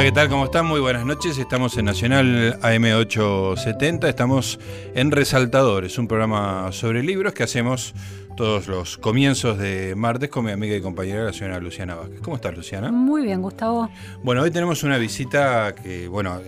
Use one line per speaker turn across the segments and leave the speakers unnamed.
Hola, ¿qué tal? ¿Cómo están? Muy buenas noches. Estamos en Nacional AM870. Estamos en Resaltadores, un programa sobre libros que hacemos todos los comienzos de martes con mi amiga y compañera, la señora Luciana Vázquez. ¿Cómo estás, Luciana?
Muy bien, Gustavo.
Bueno, hoy tenemos una visita que, bueno,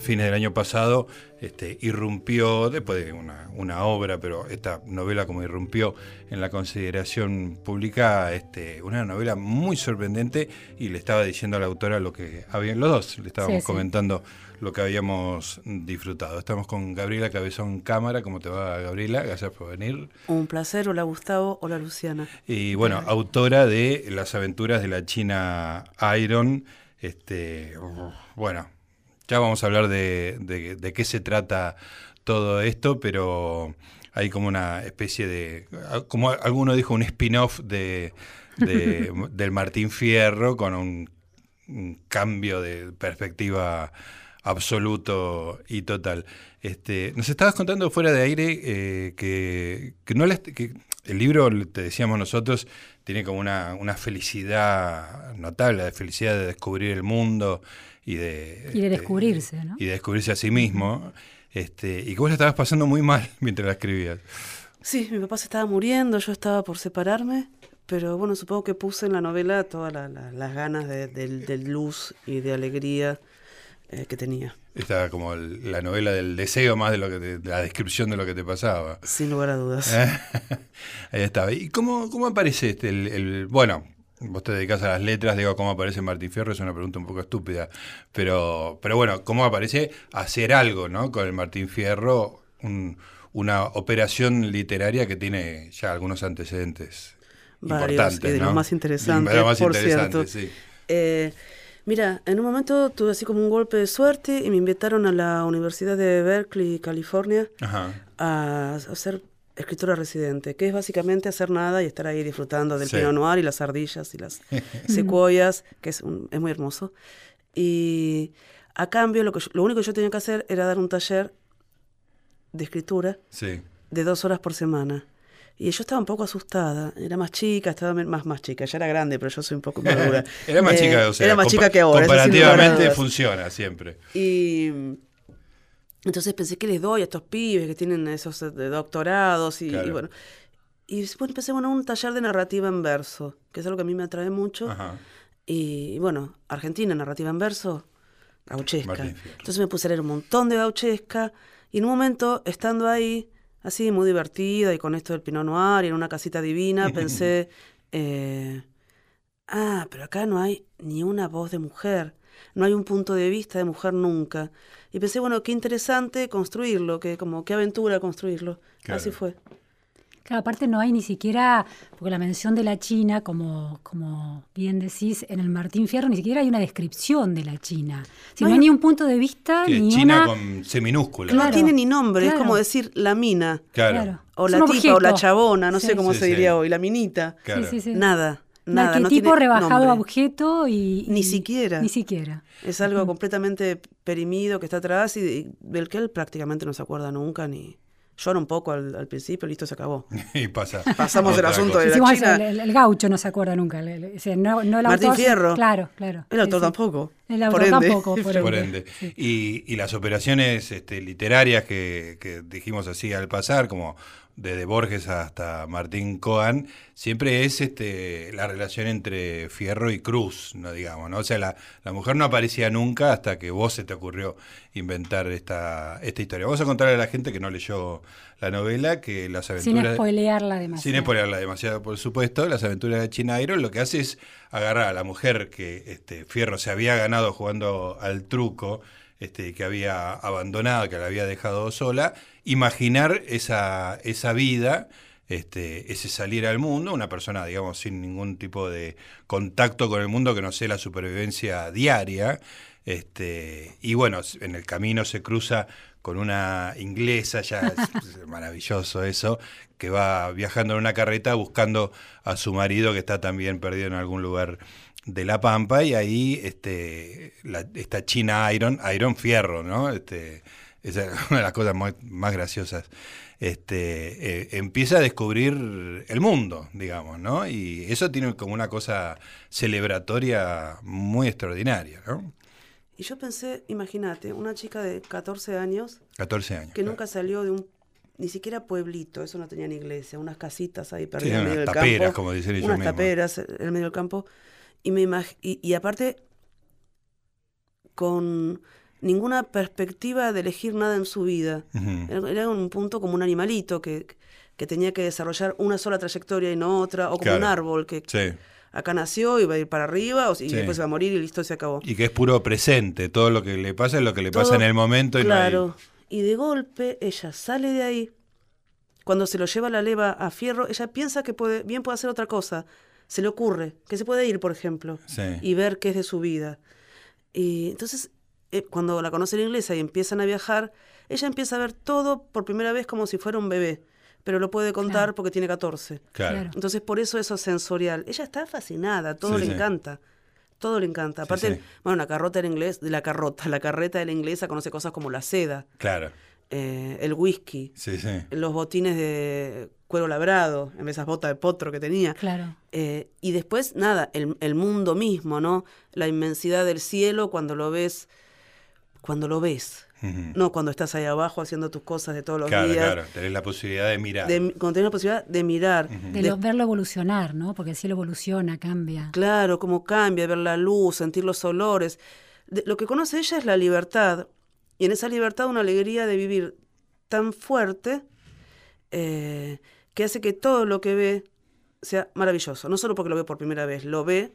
fines del año pasado este, irrumpió, después de una, obra, pero esta novela como irrumpió en la consideración pública, este, una novela muy sorprendente y le estaba diciendo a la autora lo que habían, los dos le estábamos comentando lo que habíamos disfrutado. Estamos con Gabriela Cabezón Cámara, ¿cómo te va Gabriela? Gracias por venir.
Un placer, hola Gustavo, hola Luciana.
Y bueno, autora de Las aventuras de la China Iron, este, bueno, ya vamos a hablar de, qué se trata todo esto, pero hay como una especie de, como alguno dijo, un spin-off de, del Martín Fierro con un, cambio de perspectiva absoluto y total. Este, nos estabas contando fuera de aire eh, que, no que el libro, te decíamos nosotros, tiene como una, una felicidad notable, la felicidad de descubrir el mundo y de,
y de este, descubrirse, ¿no?
Y de descubrirse a sí mismo. Este, y que vos la estabas pasando muy mal mientras la escribías.
Sí, mi papá se estaba muriendo, yo estaba por separarme, pero bueno, supongo que puse en la novela todas las ganas de, luz y de alegría eh, que tenía.
Estaba como la novela del deseo más de lo que la descripción de lo que te pasaba.
Sin lugar a dudas.
Ahí estaba. ¿Y cómo, cómo aparece este, el, bueno, Vos te dedicas a las letras, digo, ¿cómo aparece Martín Fierro? Es una pregunta un poco estúpida. Pero, pero bueno, ¿cómo aparece hacer algo, ¿no? Con el Martín Fierro, una operación literaria que tiene ya algunos antecedentes
Varios,
importantes.
Y de los más interesantes, más por cierto. Sí. Eh, mira, en un momento tuve así como un golpe de suerte y me invitaron a la Universidad de Berkeley, California, a hacer escritora residente, que es básicamente hacer nada y estar ahí disfrutando del Pinot Noir y las ardillas y las secuoyas, que es, es muy hermoso. Y a cambio, lo, que lo único que yo tenía que hacer era dar un taller de escritura de dos horas por semana. Y yo estaba un poco asustada. Era más chica, estaba más, más chica. Ya era grande, pero yo soy un poco madura.
era más chica, o sea,
era más chica que ahora.
Comparativamente funciona siempre.
Y entonces pensé que les doy a estos pibes que tienen esos eh, doctorados y, bueno. Y después empecé bueno, un taller de narrativa en verso, que es algo que a mí me atrae mucho. Y bueno, Argentina, narrativa en verso, gauchesca. Entonces me puse a leer un montón de gauchesca y en un momento, estando ahí, así muy divertida y con esto del Pinot Noir y en una casita divina, pensé, eh, ah, pero acá no hay ni una voz de mujer no hay un punto de vista de mujer nunca. Y pensé, bueno, qué interesante construirlo, que como qué aventura construirlo. Así fue.
Claro, aparte no hay ni siquiera, porque la mención de la China, como, como bien decís, en el Martín Fierro, ni siquiera hay una descripción de la China. Si no, hay ni un punto de vista, ni
China con C minúscula.
No tiene ni nombre, es como decir la mina. Claro. O la tipa, o la chabona, no sé cómo se diría hoy, la minita. Nada. Nada,
no tipo rebajado a objeto y,
Ni siquiera.
Ni siquiera.
Es algo completamente perimido que está atrás y del que él prácticamente no se acuerda nunca ni... Llora un poco al, principio, listo, se acabó.
y pasa.
Pasamos el asunto de la China.
El, gaucho no se acuerda nunca. no, no
Martín Fierro.
Claro, claro.
El autor tampoco.
El autor tampoco,
por ende. Y, y, las operaciones este, literarias que, que dijimos así al pasar, como desde Borges hasta Martín Coan, siempre es este, la relación entre Fierro y Cruz, no digamos, ¿no? O sea, la, mujer no aparecía nunca hasta que vos se te ocurrió inventar esta, esta historia. Vamos a contarle a la gente que no leyó la novela que las aventuras...
Sin spoilearla demasiado.
Sin spoilearla demasiado, por supuesto. Las aventuras de China Iron lo que hace es agarrar a la mujer que este, Fierro se había ganado jugando al truco, este, que había abandonado, que la había dejado sola, imaginar esa, esa vida, este, ese salir al mundo, una persona, digamos, sin ningún tipo de contacto con el mundo que no sea la supervivencia diaria. Este, y bueno, en el camino se cruza con una inglesa, ya es maravilloso eso, que va viajando en una carreta buscando a su marido que está también perdido en algún lugar de La Pampa y ahí este, la, esta China Iron, Iron Fierro, ¿no? Este, esa es una de las cosas más, graciosas. Este, eh, empieza a descubrir el mundo, digamos, ¿no? Y eso tiene como una cosa celebratoria muy extraordinaria, ¿no?
Y yo pensé, imagínate, una chica de 14 años.
14 años.
Que nunca salió de un ni siquiera pueblito, eso no tenía ni iglesia, unas casitas ahí perdidas en
medio
del
taperas,
campo.
como dicen ellos
Unas
mismos.
taperas en el medio del campo. Y, me imag y, y aparte, con ninguna perspectiva de elegir nada en su vida. Era un punto como un animalito que, que tenía que desarrollar una sola trayectoria y no otra, o como
Claro.
un árbol que
Sí.
acá nació y va a ir para arriba o, y
Sí.
después se va a morir y listo, se acabó.
Y que es puro presente, todo lo que le pasa es lo que le pasa en el momento y
claro.
no
Y de golpe ella sale de ahí. Cuando se lo lleva la leva a Fierro, ella piensa que puede, bien puede hacer otra cosa. Se le ocurre que se puede ir, por ejemplo,
Sí.
y ver qué es de su vida. Y entonces, eh, cuando la conoce la inglesa y empiezan a viajar, ella empieza a ver todo por primera vez como si fuera un bebé, pero lo puede contar
Claro.
porque tiene 14.
Claro.
Entonces, por eso eso sensorial. Ella está fascinada, todo
Sí,
le
sí.
encanta. Todo le encanta. Aparte,
sí.
bueno, la carrota en inglés, de la carrota, la carreta de la inglesa conoce cosas como la seda,
Claro.
Eh, el whisky,
Sí, sí.
los botines de cuero labrado, en esas botas de potro que tenía.
Claro.
Eh, y después, nada, el, el mundo mismo, ¿no? La inmensidad del cielo cuando lo ves, cuando lo ves. No cuando estás ahí abajo haciendo tus cosas de todos los
Claro,
días.
claro. Tenés la posibilidad de mirar.
De, cuando tenés la posibilidad de mirar.
De
de-
lo- verlo evolucionar, ¿no? Porque el cielo evoluciona, cambia.
Claro, cómo cambia, ver la luz, sentir los olores. De- lo que conoce ella es la libertad. Y en esa libertad una alegría de vivir tan fuerte eh, que hace que todo lo que ve sea maravilloso. No solo porque lo ve por primera vez, lo ve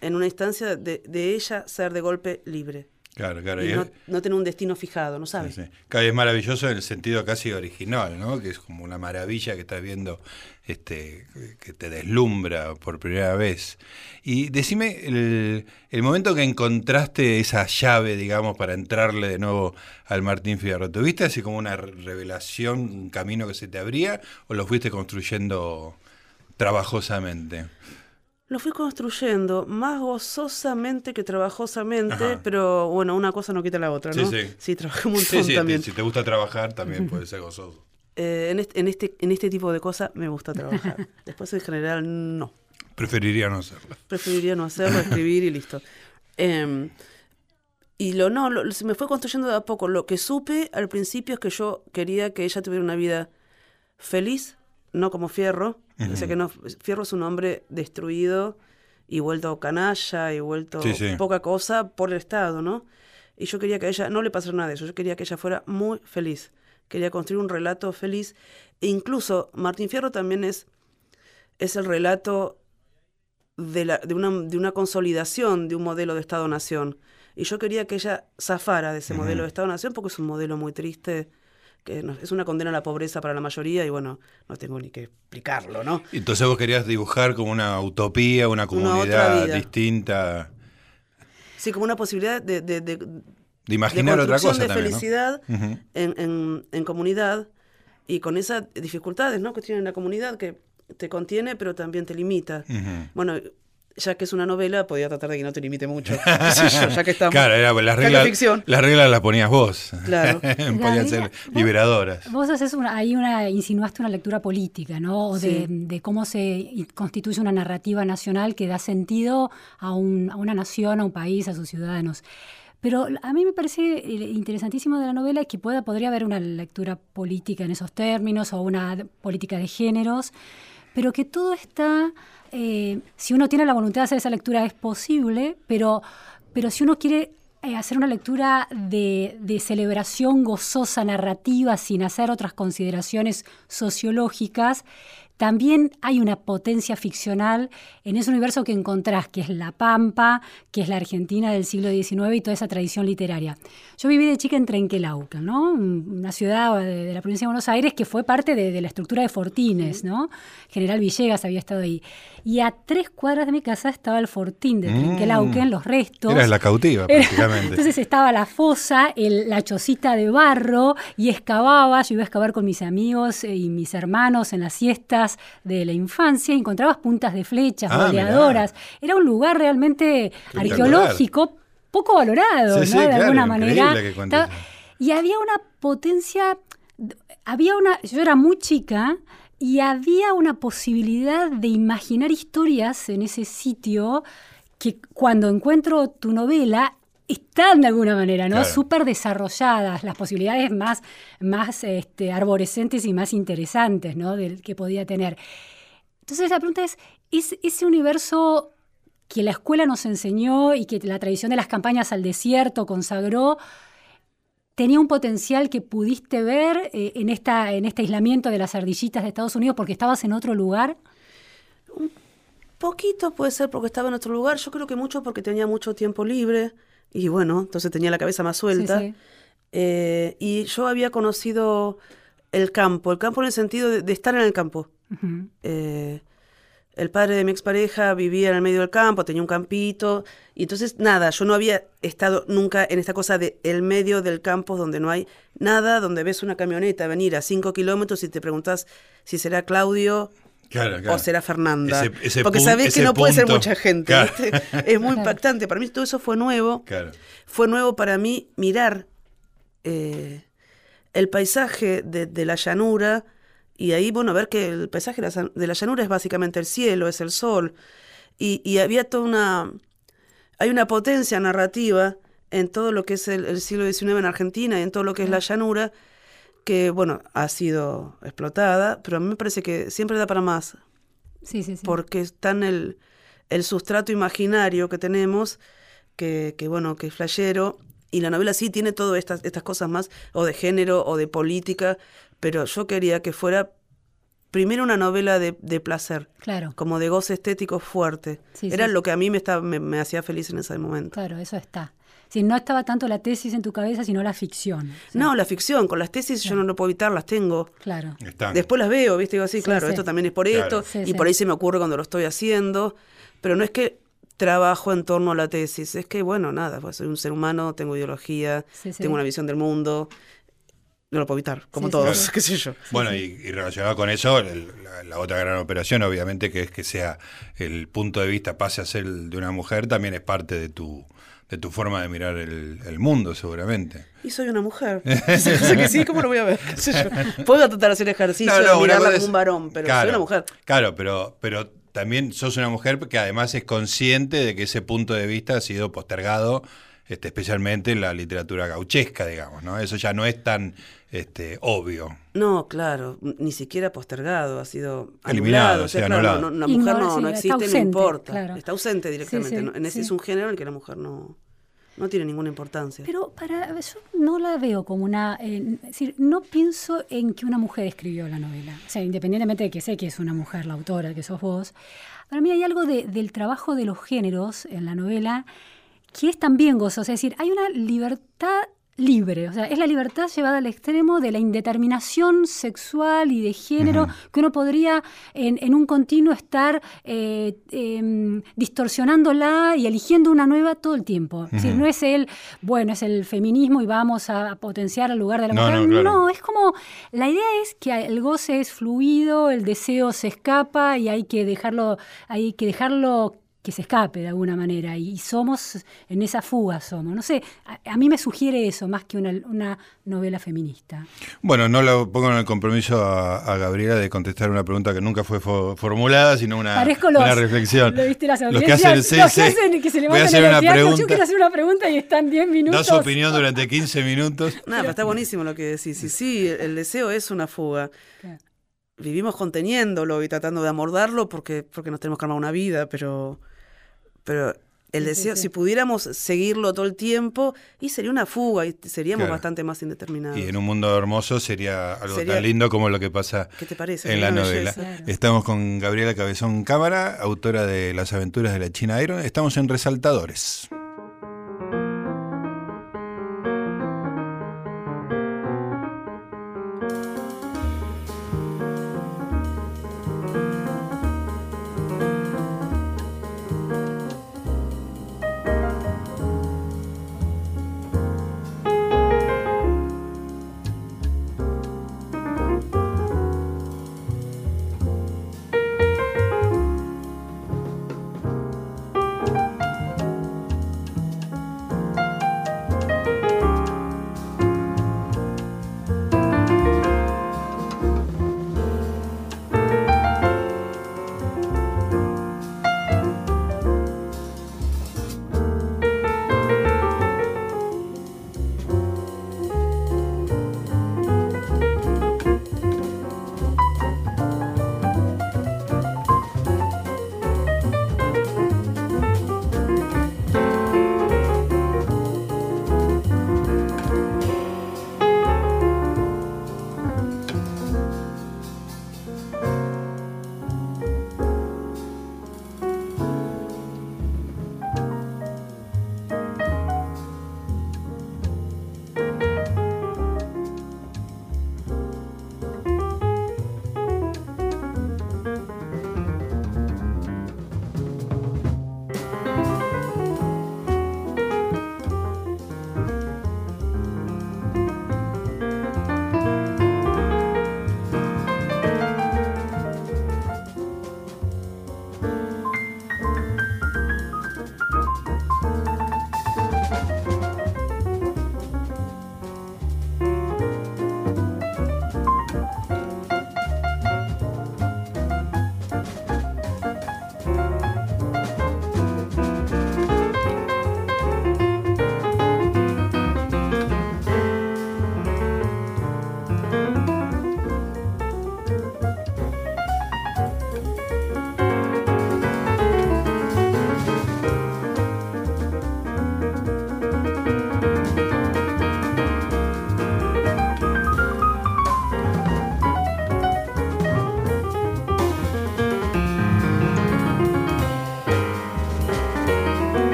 en una instancia de, de ella ser de golpe libre.
Claro, claro.
Y
y
no, no tener un destino fijado, no
sí,
sabes.
sí. Claro, y es maravilloso en el sentido casi original, ¿no? Que es como una maravilla que estás viendo, este, que te deslumbra por primera vez. Y decime el, el momento que encontraste esa llave, digamos, para entrarle de nuevo al Martín Fierro. ¿Tuviste así como una re- revelación, un camino que se te abría, o lo fuiste construyendo trabajosamente?
Lo fui construyendo más gozosamente que trabajosamente,
Ajá.
pero bueno, una cosa no quita la otra,
Sí,
¿no?
sí.
trabajé un
Sí,
montón
sí,
también.
te- si te gusta trabajar también puede ser gozoso.
Eh, en, este, en, este, en este tipo de cosas me gusta trabajar. Después en general no.
Preferiría no hacerlo.
Preferiría no hacerlo, escribir y listo. Em, y lo no, lo- se me fue construyendo de a poco. Lo que supe al principio es que yo quería que ella tuviera una vida feliz, no como Fierro. O sea que no, Fierro es un hombre destruido y vuelto canalla y vuelto
Sí, sí.
poca cosa por el Estado, ¿no? Y yo quería que a ella no le pasara nada de eso. Yo quería que ella fuera muy feliz. Quería construir un relato feliz. E incluso Martín Fierro también es, es el relato de, la, de, una, de una consolidación de un modelo de Estado-Nación. Y yo quería que ella zafara de ese modelo de Estado-Nación porque es un modelo muy triste, que no- es una condena a la pobreza para la mayoría y bueno, no tengo ni que explicarlo, ¿no?
Entonces vos querías dibujar como una utopía, una comunidad distinta,
Sí, como una posibilidad de, de, de,
de imaginar otra cosa
de
también, ¿no?
felicidad
Ujú.
en, en, en comunidad y con esas dificultades ¿no? que tiene la comunidad que te contiene pero también te limita. Bueno, ya que es una novela, podía tratar de que no te limite mucho. yo, ya que estamos.
Claro, era, las, reglas,
ficción.
las reglas las ponías vos.
Claro.
Podían ser
Vos-
liberadoras.
Vos haces una, ahí una, insinuaste una lectura política, ¿no? O de,
Sí.
de cómo se constituye una narrativa nacional que da sentido a, un- a una nación, a un país, a sus ciudadanos. Pero a mí me parece eh, interesantísimo de la novela que pueda, podría haber una lectura política en esos términos o una política de géneros, pero que todo está, eh, si uno tiene la voluntad de hacer esa lectura es posible, pero, pero si uno quiere eh, hacer una lectura de, de celebración gozosa, narrativa, sin hacer otras consideraciones sociológicas, también hay una potencia ficcional en ese universo que encontrás, que es La Pampa, que es la Argentina del siglo XIX y toda esa tradición literaria. Yo viví de chica en Trenquelauquen, ¿no? una ciudad de, de la provincia de Buenos Aires que fue parte de, de la estructura de Fortines, ¿no? General Villegas había estado ahí. Y a tres cuadras de mi casa estaba el Fortín de
Mm.
Trenquelauquen, los restos.
Eras la cautiva,
Era-
prácticamente.
Entonces estaba la fosa, el- la chocita de barro y excavaba, yo iba a excavar con mis amigos eh, y mis hermanos en las de la infancia y encontrabas puntas de flechas,
Ah,
boleadoras. Era un lugar realmente arqueológico poco valorado,
Sí,
¿no?
sí,
de
claro,
alguna manera. Estaba- y había una potencia, había una, yo era muy chica y había una posibilidad de imaginar historias en ese sitio que cuando encuentro tu novela están de alguna manera, ¿no? Súper desarrolladas, las posibilidades más, más este, arborescentes y más interesantes, ¿no? Del que podía tener. Entonces la pregunta es, ¿es ese universo que la escuela nos enseñó y que la tradición de las campañas al desierto consagró, tenía un potencial que pudiste ver eh, en, esta, en este aislamiento de las ardillitas de Estados Unidos porque estabas en otro lugar?
Un poquito puede ser porque estaba en otro lugar, yo creo que mucho porque tenía mucho tiempo libre y bueno, entonces tenía la cabeza más suelta. Eh, y yo había conocido el campo, el campo en el sentido de, estar en el campo. El padre de mi expareja vivía en el medio del campo, tenía un campito, y entonces nada, yo no había estado nunca en esta cosa de el medio del campo donde no hay nada, donde ves una camioneta venir a cinco kilómetros y te preguntas si será Claudio o será Fernanda. Porque sabés que no puede ser mucha gente. Es muy impactante. Para mí todo eso fue nuevo. Fue nuevo para mí mirar eh, el paisaje de la llanura y ahí, bueno, ver que el paisaje de la llanura es básicamente el cielo, es el sol. Y, había toda una... Hay una potencia narrativa en todo lo que es el, siglo XIX en Argentina y en todo lo que es la llanura, que, bueno, ha sido explotada, pero a mí me parece que siempre da para más.
Sí, sí, sí.
Porque está en el, el sustrato imaginario que tenemos, que, que, bueno, que es flayero, y la novela sí tiene todas estas, estas cosas más, o de género, o de política, pero yo quería que fuera primero una novela de, placer,
claro.
como de goce estético fuerte. Era lo que a mí me, estaba, me, hacía feliz en ese momento.
Claro, eso está. Si no estaba tanto la tesis en tu cabeza, sino la ficción.
No, la ficción. Con las tesis yo no lo puedo evitar, las tengo.
Claro.
Después las veo, ¿viste? Digo así, claro, esto también es por esto. y por ahí se me ocurre cuando lo estoy haciendo. Pero no es que trabajo en torno a la tesis. Es que, bueno, nada, pues soy un ser humano, tengo ideología, tengo una visión del mundo no lo puedo evitar, como todos, qué sé yo.
Bueno, y, relacionado con eso, la, otra gran operación, obviamente, que es que sea el punto de vista pase a ser el de una mujer, también es parte de tu de tu forma de mirar el, mundo, seguramente.
Y soy una mujer. que sí, ¿cómo lo voy a ver? Puedo tratar de hacer ejercicio no, mirarla como un varón, pero soy una mujer.
Claro, pero, pero también sos una mujer que además es consciente de que ese punto de vista ha sido postergado este, especialmente en la literatura gauchesca, digamos, ¿no? Eso ya no es tan este, obvio.
No, claro, ni siquiera postergado, ha sido
eliminado, o sea,
anulado. No, la mujer no, existe, no importa, está ausente directamente. en ese es un género en el que la mujer no, no tiene ninguna importancia.
Pero para yo no la veo como una, eh, es decir, no pienso en que una mujer escribió la novela. O sea, independientemente de que sé que es una mujer la autora, que sos vos, para mí hay algo del trabajo de los géneros en la novela que es también gozoso. Es decir, hay una libertad libre, o sea, es la libertad llevada al extremo de la indeterminación sexual y de género que uno podría en, un continuo estar eh, em, distorsionándola y eligiendo una nueva todo el tiempo. Es decir, no es el, bueno, es el feminismo y vamos a potenciar el lugar de la mujer. No, no, es como, la idea es que el goce es fluido, el deseo se escapa y hay que dejarlo, hay que dejarlo que se escape de alguna manera. Y somos en esa fuga somos. No sé a, mí me sugiere eso más que una, novela feminista.
Bueno no lo pongo en el compromiso a, Gabriela de contestar una pregunta que nunca fue formulada sino una, una reflexión.
Lo viste las los que hacen, el que se levantan en el teatro, yo quiero hacer una pregunta y están 10 minutos
da su opinión durante 15 minutos.
Nada pero está buenísimo lo que decís. Sí sí el deseo es una fuga. Vivimos conteniéndolo y tratando de amordarlo porque porque nos tenemos que armar una vida pero pero el deseo, si pudiéramos seguirlo todo el tiempo, y sería una fuga y seríamos bastante más indeterminados.
Y en un mundo hermoso sería algo tan lindo como lo que pasa en la novela. Estamos con Gabriela Cabezón Cámara, autora de Las aventuras de la China Iron. Estamos en Resaltadores.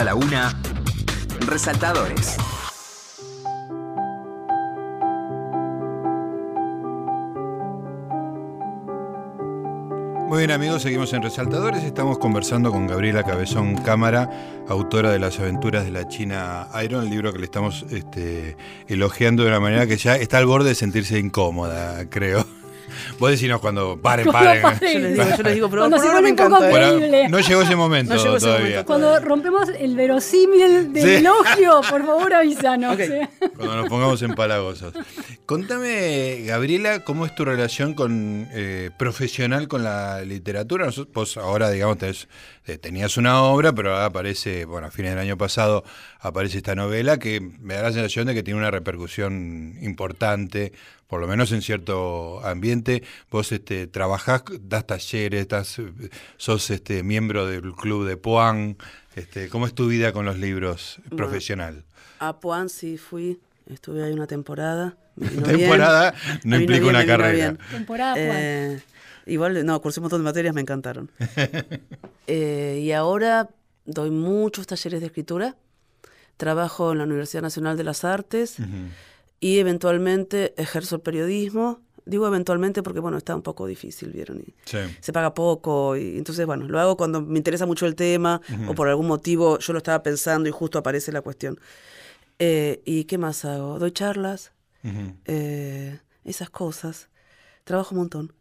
Hasta la una. Resaltadores.
Muy bien amigos, seguimos en Resaltadores. Estamos conversando con Gabriela Cabezón Cámara, autora de Las aventuras de la China Iron, el libro que le estamos este, elogiando de una manera que ya está al borde de sentirse incómoda, creo. Vos decínos cuando paren, paren.
Yo les digo, yo les digo, pero
Cuando se pone un poco
encanta. ¿eh?
creíble.
no llegó ese momento
No llegó ese
todavía.
momento.
Cuando rompemos el verosímil del
Sí.
elogio, por favor avísanos.
Ok.
Cuando nos pongamos empalagosos. Contame, Gabriela, ¿cómo es tu relación con eh, profesional con la literatura? Nosotros, vos ahora, digamos, tenés- eh, tenías una obra, pero ahora aparece, bueno, a fines del año pasado aparece esta novela que me da la sensación de que tiene una repercusión importante, por lo menos en cierto ambiente. Vos este, trabajás, das talleres, estás, sos este, miembro del club de Poan. Este, ¿Cómo es tu vida con los libros profesional?
A Puan sí fui, estuve ahí una temporada. vino bien.
Temporada no implica
bien,
una carrera.
bien.
Temporada.
Eh, igual, no, cursé un montón de materias, me encantaron. Eh, y ahora doy muchos talleres de escritura. Trabajo en la Universidad Nacional de las Artes y eventualmente ejerzo el periodismo. Digo eventualmente porque, bueno, está un poco difícil, ¿vieron? Y
Sí.
se paga poco y entonces, bueno, lo hago cuando me interesa mucho el tema o por algún motivo yo lo estaba pensando y justo aparece la cuestión. Eh, ¿Y qué más hago? Doy charlas,
Ujú.
eh, esas cosas. Trabajo un montón.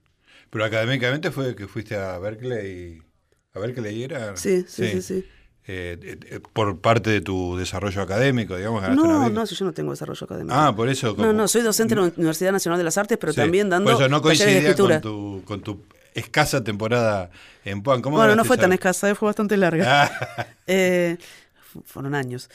Pero académicamente fue que fuiste a Berkeley. ¿A Berkeley era?
Sí, sí, sí, sí.
Eh, eh, eh, por parte de tu desarrollo académico, digamos. una
No, no, si yo no tengo desarrollo académico.
Ah, por eso.
no,
como-
no, soy docente en la Universidad Nacional de las Artes, pero
Sí.
también dando
Por eso no coincidía con tu, con tu escasa temporada en Puan. ¿Cómo
Bueno, no fue tan
esa-
escasa, eh, fue bastante larga.
Ah,
Eh, fu- fueron años.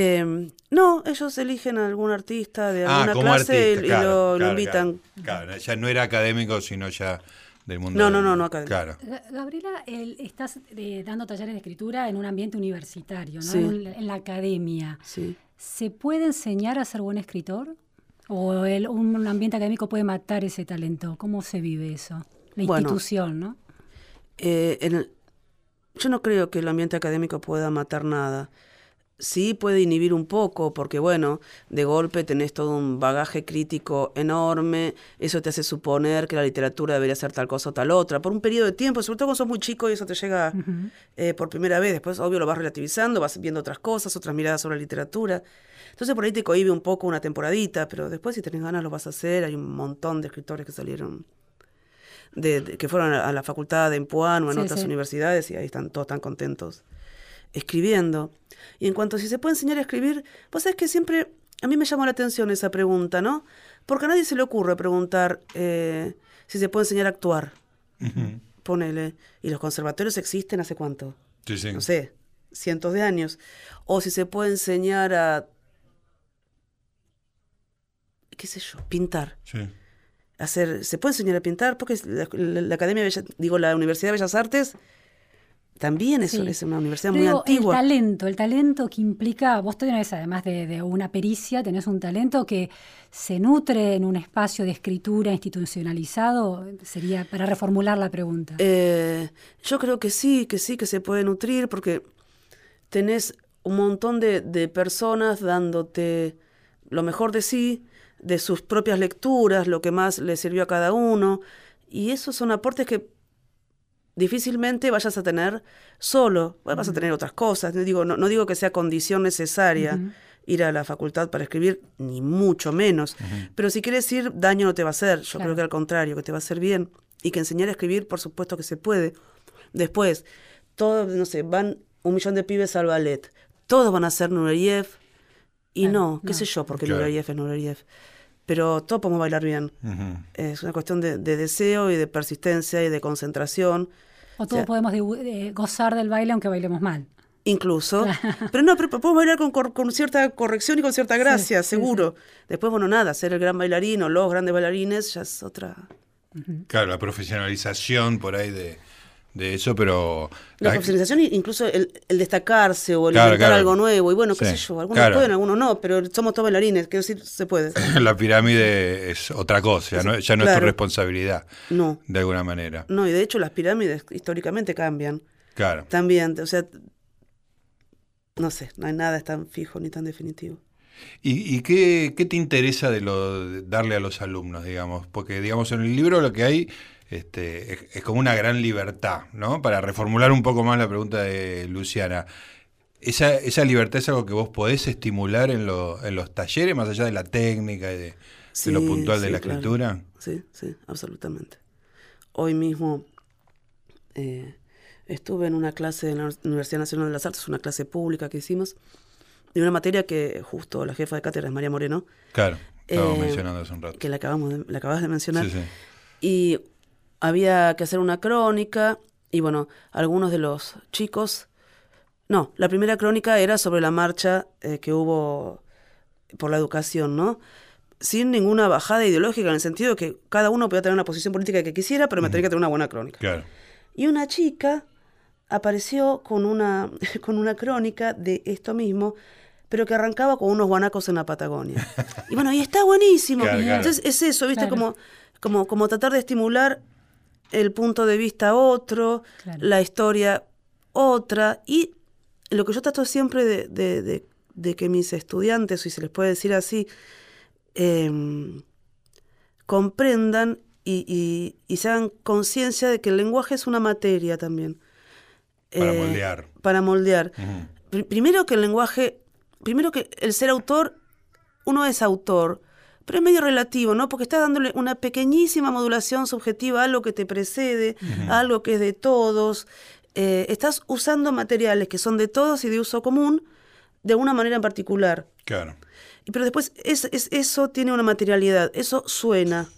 Eh, no, ellos eligen a algún artista de
ah,
alguna clase y-
artista.
y,
claro,
lo, lo
claro,
invitan.
Claro, Claro, ya no era académico, sino ya del mundo.
No,
del-
no, no, no académico.
Claro.
Ga- Gabriela, el- estás eh, dando talleres de escritura en un ambiente universitario, ¿no?
Sí.
en, un- en la academia.
Sí.
¿Se puede enseñar a ser buen escritor? ¿O el- un ambiente académico puede matar ese talento? ¿Cómo se vive eso? La
Bueno.
institución, ¿no?
Eh, en el- yo no creo que el ambiente académico pueda matar nada. Sí puede inhibir un poco, porque bueno, de golpe tenés todo un bagaje crítico enorme, eso te hace suponer que la literatura debería ser tal cosa o tal otra, por un periodo de tiempo, sobre todo cuando sos muy chico y eso te llega eh, por primera vez, después obvio lo vas relativizando, vas viendo otras cosas, otras miradas sobre la literatura. Entonces por ahí te cohibe un poco una temporadita, pero después si tenés ganas lo vas a hacer, hay un montón de escritores que salieron de, de- que fueron a, a la facultad de Empuán o en
Sí,
otras
sí.
universidades y ahí están todos tan contentos escribiendo. Y en cuanto a si se puede enseñar a escribir, vos sabés que siempre a mí me llamó la atención esa pregunta, ¿no? Porque a nadie se le ocurre preguntar eh, si se puede enseñar a actuar.
Ujú.
Ponele. ¿Y los conservatorios existen hace cuánto?
Sí, sí.
No sé, cientos de años, o si se puede enseñar a, qué sé yo, pintar.
Sí.
Hacer, se puede enseñar a pintar porque la, la Academia de Bellas- digo la Universidad de Bellas Artes también es,
Sí.
es una universidad
Pero
muy
digo,
antigua.
El talento, el talento que implica, vos tenés, además de, de una pericia, tenés un talento que se nutre en un espacio de escritura institucionalizado, sería para reformular la pregunta.
Eh, yo creo que sí, que sí, que se puede nutrir porque tenés un montón de, de personas dándote lo mejor de sí, de sus propias lecturas, lo que más le sirvió a cada uno. Y esos son aportes que difícilmente vayas a tener solo. Bueno, Vas a tener otras cosas. No digo, no, no digo que sea condición necesaria
Ujú.
ir a la facultad para escribir, ni mucho menos. Pero si quieres ir, daño no te va a hacer. Yo
Claro.
creo que al contrario, que te va a hacer bien. Y que enseñar a escribir, por supuesto que se puede. Después, todos, no sé, van un millón de pibes al ballet. Todos van a ser Nureyev. Y
Claro,
no, qué
no.
sé yo, porque
Claro.
Nureyev es Nureyev. Pero todos podemos bailar bien.
Ujú.
Es una cuestión de, de deseo y de persistencia y de concentración.
O todos
sea-
podemos eh, gozar del baile aunque bailemos mal.
Incluso. Pero no, pero podemos bailar con, cor- con cierta corrección y con cierta gracia,
sí,
seguro. Después, bueno, nada, ser el gran bailarín o los grandes bailarines ya es otra.
Claro, la profesionalización por ahí de, de eso, pero...
La profesionalización, incluso el, el destacarse o el
Claro,
inventar
claro.
algo nuevo. Y bueno, qué
Sí,
sé yo, algunos
claro.
pueden, algunos no, pero somos todos bailarines, quiero decir, se puede.
La pirámide es otra cosa, ya no, ya no es tu responsabilidad,
No,
de alguna manera.
no, y de hecho las pirámides históricamente cambian.
Claro.
También, o sea, no sé, no hay nada tan fijo ni tan definitivo.
¿Y, y qué, qué te interesa de lo de darle a los alumnos, digamos? Porque, digamos, en el libro lo que hay este, es, es como una gran libertad, ¿no? Para reformular un poco más la pregunta de Luciana. ¿Esa, esa libertad es algo que vos podés estimular en, lo- en los talleres, más allá de la técnica y de, de lo
Sí,
puntual de
sí,
la
claro.
escritura?
Sí, sí, absolutamente. Hoy mismo eh, estuve en una clase en la Universidad Nacional de las Artes, una clase pública que hicimos, de una materia que justo la jefa de cátedra es María Moreno,
Claro, estábamos
Eh,
mencionando hace un rato.
que la, acabamos de- la acabas de mencionar.
Sí, sí.
Y había que hacer una crónica y bueno, algunos de los chicos... No, la primera crónica era sobre la marcha eh, que hubo por la educación, ¿no? Sin ninguna bajada ideológica, en el sentido de que cada uno podía tener una posición política que quisiera, pero me tenía que tener una buena crónica.
Claro.
Y una chica apareció con una, con una crónica de esto mismo, pero que arrancaba con unos guanacos en la Patagonia. Y bueno, y está buenísimo.
Claro, claro.
Entonces es eso, ¿viste?
Claro.
Como, como, como tratar de estimular el punto de vista otro,
Claro.
la historia otra. Y lo que yo trato siempre de, de- de- de que mis estudiantes, si se les puede decir así, em, comprendan y, y- y se hagan conciencia de que el lenguaje es una materia también.
Para
Eh,
moldear.
Para moldear. Primero que el lenguaje, primero que el ser autor, uno es autor, pero es medio relativo, ¿no? Porque está dándole una pequeñísima modulación subjetiva a algo que te precede, a algo que es de todos. Eh, estás usando materiales que son de todos y de uso común de una manera en particular.
Claro.
Pero después es, es- eso tiene una materialidad, eso suena,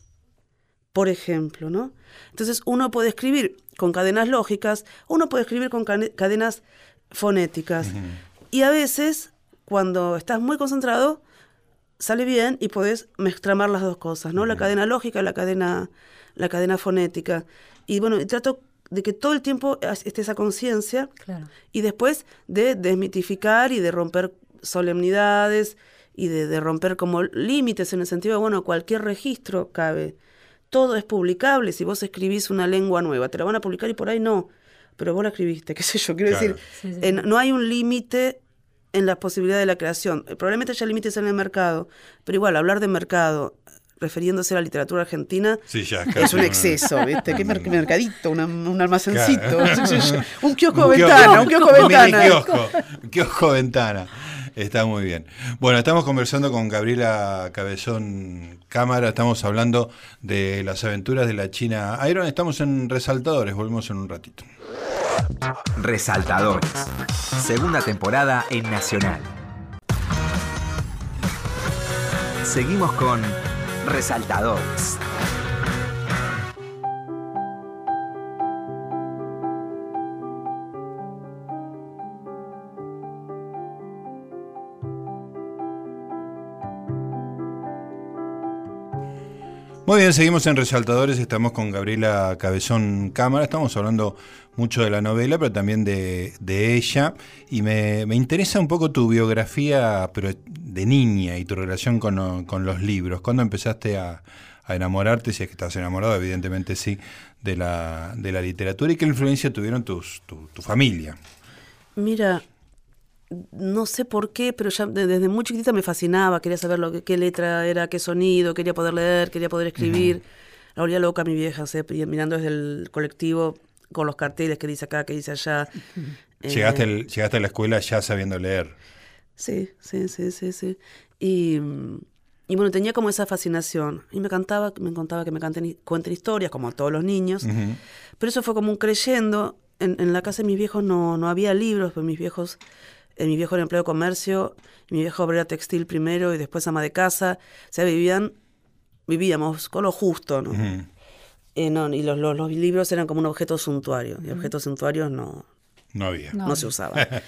por ejemplo, ¿no? Entonces uno puede escribir con cadenas lógicas, uno puede escribir con cadenas fonéticas. Y a veces, cuando estás muy concentrado, sale bien y podés mezclamar las dos cosas, ¿no? La cadena lógica y la cadena, la cadena fonética. Y bueno, trato de que todo el tiempo esté esa conciencia
Claro.
y después de desmitificar y de romper solemnidades y de, de romper como límites en el sentido de, bueno, cualquier registro cabe. Todo es publicable. Si vos escribís una lengua nueva, te la van a publicar y por ahí no. Pero vos la escribiste, qué sé yo. Quiero
Claro.
decir,
Sí, sí,
eh, no hay un límite en las posibilidades de la creación. Eh, Probablemente haya límites en el mercado, pero igual, hablar de mercado refiriéndose a la literatura argentina
Sí, ya.
es un exceso, ¿viste? ¿Qué mer- mercadito? una- un almacencito, un kiosco ventana, un kiosco ventana.
un kiosco ventana. Está muy bien. Bueno, estamos conversando con Gabriela Cabezón Cámara, estamos hablando de las aventuras de la China Iron, estamos en Resaltadores, volvemos en un ratito.
Resaltadores. Segunda temporada en Nacional. Seguimos con Resaltadores.
Muy bien, seguimos en Resaltadores, estamos con Gabriela Cabezón Cámara, estamos hablando mucho de la novela, pero también de, ella, y me, interesa un poco tu biografía, pero de niña y tu relación con, los libros. ¿Cuándo empezaste a, enamorarte, si es que estás enamorado, evidentemente sí, de la, de la literatura, y qué influencia tuvieron tus, tu, tu familia?
Mira, no sé por qué, pero ya desde muy chiquitita me fascinaba, quería saber lo que, qué letra era, qué sonido, quería poder leer, quería poder escribir. La volvía loca mi vieja, mirando desde el colectivo con los carteles que dice acá, que dice allá.
Llegaste, eh, llegaste a la escuela ya sabiendo leer.
Sí, sí, sí, sí, sí. Y, bueno, tenía como esa fascinación. Y me cantaba, me contaba que me canten, cuenten historias, como todos los niños. Pero eso fue como un creyendo. En, en, la casa de mis viejos no, no había libros, pero mis viejos mi viejo era empleo de comercio, mi viejo obrera textil primero y después ama de casa. O sea, vivían, vivíamos con lo justo, ¿no? Eh, no y los, los, libros eran como un objeto suntuario. Y objetos suntuarios no,
no había.
No, se usaba.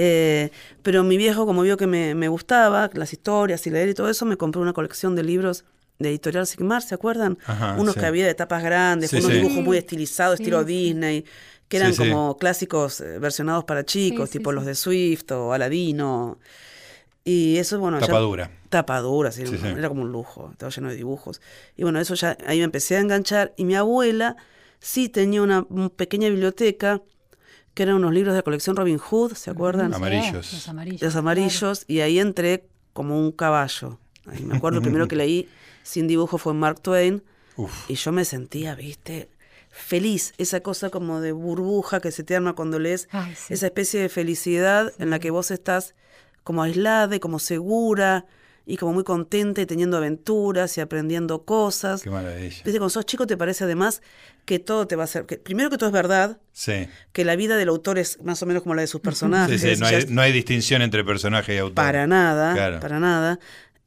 Eh, pero mi viejo, como vio que me, me, gustaba las historias y leer y todo eso, me compró una colección de libros de Editorial Sigmar, ¿se acuerdan? Unos que había de tapas grandes, unos dibujos muy estilizados, estilo Disney que eran como clásicos eh, versionados para chicos, tipo los de Swift o Aladino. Y eso, bueno,
tapadura.
tapadura, sí, era como un lujo, estaba lleno de dibujos. Y bueno, eso ya, ahí me empecé a enganchar. Y mi abuela sí tenía una, pequeña biblioteca que eran unos libros de la colección Robin Hood, ¿se acuerdan?
Amarillos.
los amarillos. Los amarillos, y ahí entré como un caballo. Ahí me acuerdo, el primero que leí sin dibujo fue Mark Twain. Y yo me sentía, viste, feliz, esa cosa como de burbuja que se te arma cuando lees, esa especie de felicidad en la que vos estás como aislada y como segura y como muy contenta y teniendo aventuras y aprendiendo cosas.
Qué maravilla.
Viste, cuando sos chico te parece además que todo te va a ser, que, primero que todo es verdad,
sí.
que la vida del autor es más o menos como la de sus personajes.
Sí, sí, no, hay, no hay distinción entre personaje y autor.
Para nada, para nada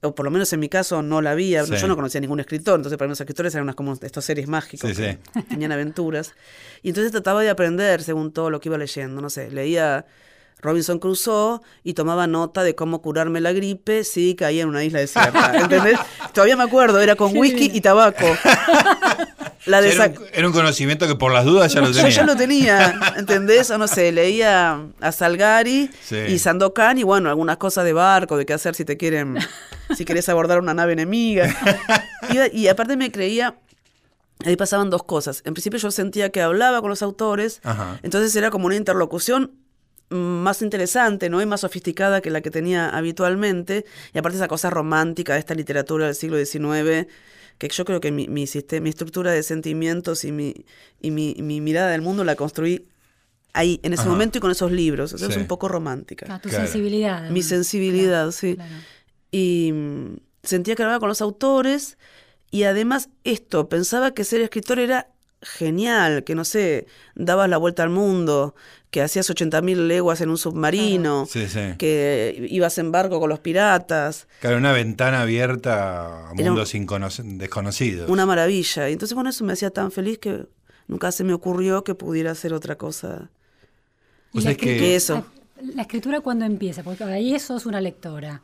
o por lo menos en mi caso no la había, yo no conocía ningún escritor, entonces para mí los escritores eran unas como estos seres mágicos que tenían aventuras. Y entonces trataba de aprender según todo lo que iba leyendo, no sé, leía Robinson Crusoe y tomaba nota de cómo curarme la gripe si caía en una isla desierta, ¿entendés? Todavía me acuerdo, era con whisky y tabaco.
era, un, conocimiento que por las dudas ya lo tenía.
Yo ya lo tenía, ¿entendés? O no sé, leía a Salgari y Sandokan y bueno, algunas cosas de barco, de qué hacer si te quieren, si querés abordar una nave enemiga. Y, aparte me creía Ahí pasaban dos cosas. En principio yo sentía que hablaba con los autores, entonces era como una interlocución más interesante, ¿no? Y más sofisticada que la que tenía habitualmente. Y aparte esa cosa romántica de esta literatura del siglo XIX que yo creo que mi, mi, sistema, mi estructura de sentimientos y, mi, y mi, mi mirada del mundo la construí ahí, en ese momento y con esos libros. es un poco romántica.
Ah, tu sensibilidad.
Mi sensibilidad, sí. Y mm, sentía que hablaba con los autores y además esto, pensaba que ser escritor era genial, que no sé, dabas la vuelta al mundo, que hacías 80.000 leguas en un submarino, que ibas en barco con los piratas.
Claro, una ventana abierta a mundos desconocidos.
Una maravilla. Y entonces, bueno, eso me hacía tan feliz que nunca se me ocurrió que pudiera hacer otra cosa.
O sea, que, eso. La, escritura cuando empieza, porque ahí eso es una lectora.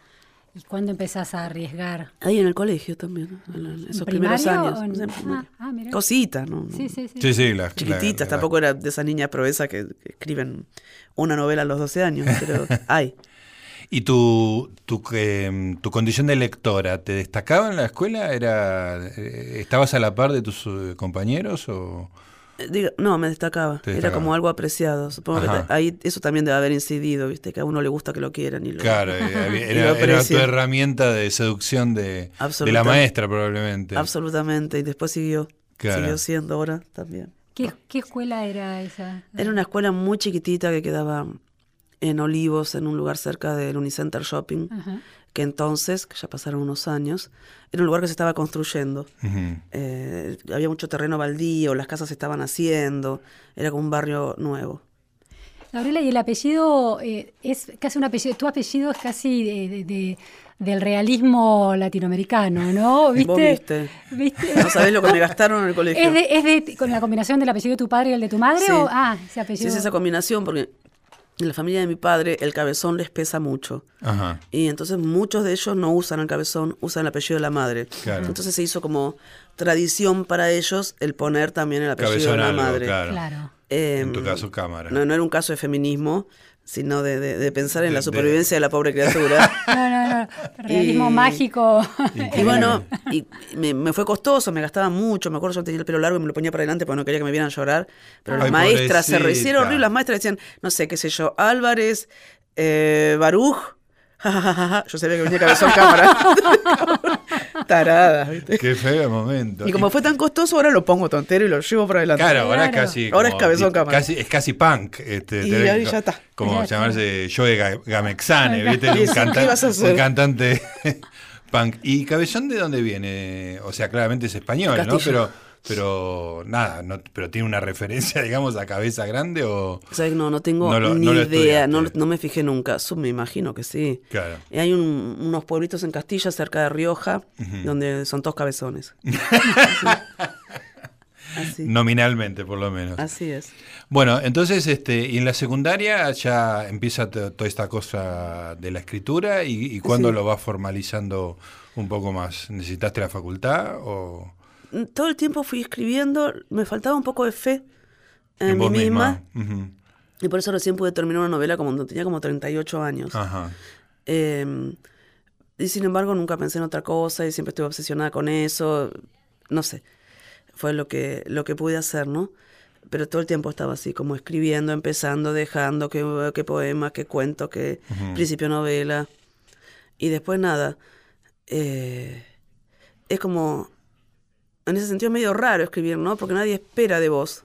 ¿Y cuándo empezás a arriesgar?
Ahí en el colegio también, en esos primeros años. Ah, ah, Cositas, ¿no?
Sí, sí, sí.
sí, sí
Chiquititas, tampoco era de esa niña proeza que, escriben una novela a los 12 años, pero hay.
¿Y tu, tu, tu condición de lectora te destacaba en la escuela? Era, eh, ¿Estabas a la par de tus eh, compañeros o...?
No, me destacaba. Era como algo apreciado. Supongo que ahí eso también debe haber incidido, ¿viste? Que a uno le gusta que lo quieran. Y lo,
claro, era, tu herramienta de seducción de, de, la maestra, probablemente.
Absolutamente. Y después siguió. Siguió siendo ahora también.
¿Qué, ¿Qué, escuela era esa?
Era una escuela muy chiquitita que quedaba en Olivos, en un lugar cerca del Unicenter Shopping. Ajá que entonces, que ya pasaron unos años, era un lugar que se estaba construyendo. Eh, había mucho terreno baldío, las casas se estaban haciendo, era como un barrio nuevo.
Gabriela, y el apellido eh, es casi un apellido, tu apellido es casi de, del realismo latinoamericano, ¿no?
¿Viste?
viste?
No sabés lo que me gastaron en el colegio.
¿Es, de, con la combinación del apellido de tu padre y el de tu madre? O, ah, ese apellido.
Sí, es esa combinación, porque en la familia de mi padre el cabezón les pesa mucho.
Ajá.
Y entonces muchos de ellos no usan el cabezón, usan el apellido de la madre.
Claro.
Entonces se hizo como tradición para ellos el poner también el apellido
Cabezón
de la
algo,
madre.
claro.
Claro.
Eh,
En tu caso, cámara.
No, no era un caso de feminismo, sino de, de- de pensar en la supervivencia de, la pobre criatura.
No, no, no. Realismo
Y-
mágico.
y bueno, y me, me fue costoso, me gastaba mucho. Me acuerdo yo tenía el pelo largo y me lo ponía para adelante porque no quería que me vieran llorar. Pero
Ay,
las maestras se rehicieron horrible. Las maestras decían, no sé, qué sé yo, Álvarez, eh, Baruch. Yo sabía que venía cabezón cámara. Taradas, ¿viste?
Qué feo momento.
Y como fue tan costoso, ahora lo pongo tontero y lo llevo para adelante.
Claro, ahora es casi.
Ahora
como
es cabezón cámara.
Casi, es casi punk. Este,
Y ahí ya está.
Como
Ya está.
llamarse Joe Ga- Gamexane, ¿viste? Un, canta-
¿qué vas a hacer?
un cantante punk. ¿Y Cabezón de dónde viene? O sea, claramente es español, ¿no? Pero, pero nada, no, pero tiene una referencia, digamos, a cabeza grande o.
O sea, no, no tengo
No lo-
ni
no
idea, no, me fijé nunca. Su- me imagino que sí.
Claro.
Y hay un- unos pueblitos en Castilla, cerca de Rioja, donde son todos cabezones. Así,
Nominalmente, por lo menos.
así es.
Bueno, entonces, este, y en la secundaria ya empieza to- toda esta cosa de la escritura y, y cuándo
Sí.
lo vas formalizando un poco más. ¿Necesitaste la facultad o
Todo el tiempo fui escribiendo, me faltaba un poco de fe en, mí misma. Y por eso recién pude terminar una novela cuando tenía como 38 años.
Ajá.
Eh, y sin embargo nunca pensé en otra cosa y siempre estuve obsesionada con eso. No sé, fue lo que, lo que pude hacer, ¿no? Pero todo el tiempo estaba así, como escribiendo, empezando, dejando, que, que poema, que cuento, que principio novela. Y después nada. eh, es como, en ese sentido medio raro escribir, ¿no? Porque nadie espera de vos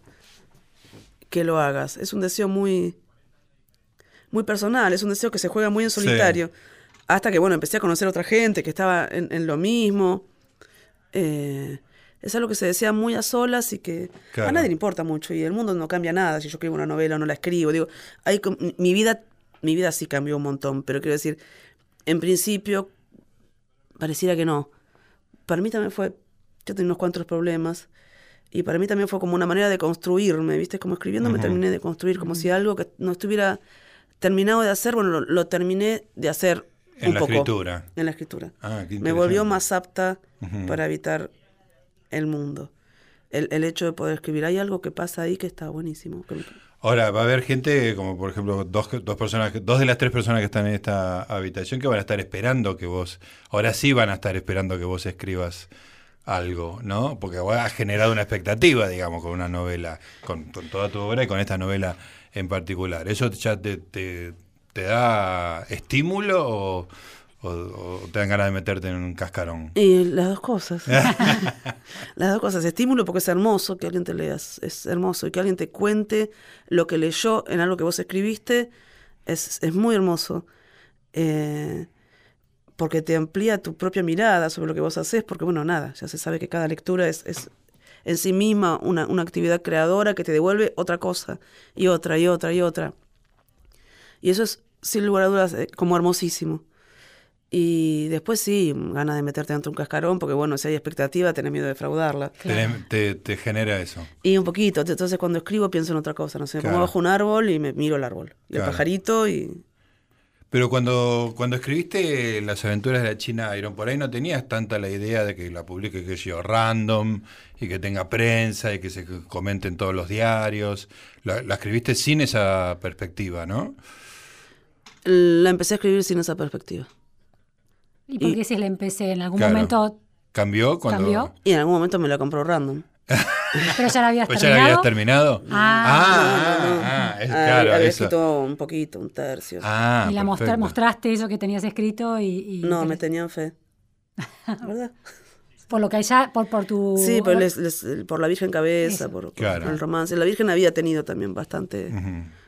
que lo hagas. Es un deseo muy, muy personal, es un deseo que se juega muy en
Sí.
solitario. Hasta que, bueno, empecé a conocer otra gente que estaba en, en lo mismo. Eh, es algo que se desea muy a solas y que
Claro.
a nadie le importa mucho. Y el mundo no cambia nada si yo escribo una novela o no la escribo. Digo, hay, mi, vida, mi vida sí cambió un montón, pero quiero decir, en principio, pareciera que no. Para mí también fue, yo tenía unos cuantos problemas. Y para mí también fue como una manera de construirme, ¿viste? Como escribiendo me terminé de construir, como si algo que no estuviera terminado de hacer, bueno, lo, lo terminé de hacer
En
un
la
poco.
escritura.
En la escritura.
Ah, qué
me volvió más apta para habitar el mundo. El, el hecho de poder escribir. Hay algo que pasa ahí que está buenísimo.
Ahora, va a haber gente, como por ejemplo, dos, dos personas, dos de las tres personas que están en esta habitación que van a estar esperando que vos, ahora sí van a estar esperando que vos escribas algo, ¿no? Porque has generado una expectativa, digamos, con una novela, con, con toda tu obra y con esta novela en particular. ¿Eso ya te, te, te da estímulo o, o- o te dan ganas de meterte en un cascarón?
Y las dos cosas. las dos cosas. Estímulo porque es hermoso que alguien te lea. Es, es hermoso. Y que alguien te cuente lo que leyó en algo que vos escribiste. Es, es muy hermoso. Eh, porque te amplía tu propia mirada sobre lo que vos haces. Porque, bueno, nada, ya se sabe que cada lectura es, es en sí misma una, una actividad creadora que te devuelve otra cosa. Y otra, y otra, y otra. Y eso es, sin lugar a dudas, eh, como hermosísimo. Y después sí, ganas de meterte dentro de un cascarón, porque bueno, si hay expectativa, tenés miedo de defraudarla.
Te, te genera eso.
Y un poquito, entonces cuando escribo pienso en otra cosa, no sé, me
Claro.
pongo bajo un árbol y me miro el árbol. Y
Claro.
el pajarito y...
Pero cuando, cuando escribiste Las aventuras de la China Iron, por ahí no tenías tanta la idea de que la publique, que yo, random, y que tenga prensa, y que se comente en todos los diarios. La, la escribiste sin esa perspectiva, ¿no?
La empecé a escribir sin esa perspectiva.
¿Y por
Y-
qué si la empecé? En algún
Claro.
momento,
¿Cambió cuando...?
¿Cambió?
Y en algún momento me la compró random.
pero ya la habías
¿Pues ya la habías
terminado.
terminado?
Ah.
ah, ah, es
Ah,
claro,
había
eso.
escrito un poquito, un tercio.
Ah,
y la mostra- mostraste eso que tenías escrito y... y
no,
te-
me tenían fe. ¿Verdad?
Por lo que ya, por, por tu...
Sí, por, les- les- por la Virgen Cabeza, por, por
Claro.
el romance. La Virgen había tenido también bastante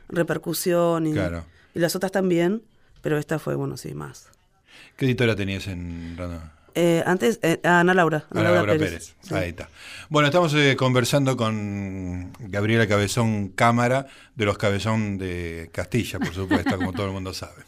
repercusión y,
Claro.
y las otras también, pero esta fue, bueno, sí, más.
¿Qué editora tenías en Random?
Eh, antes, eh, Ana Laura. Ana,
Ana
Laura,
Laura
Pérez.
Pérez.
Sí.
Ahí está. Bueno, estamos eh, conversando con Gabriela Cabezón Cámara, de los Cabezón de Castilla, por supuesto, como todo el mundo sabe.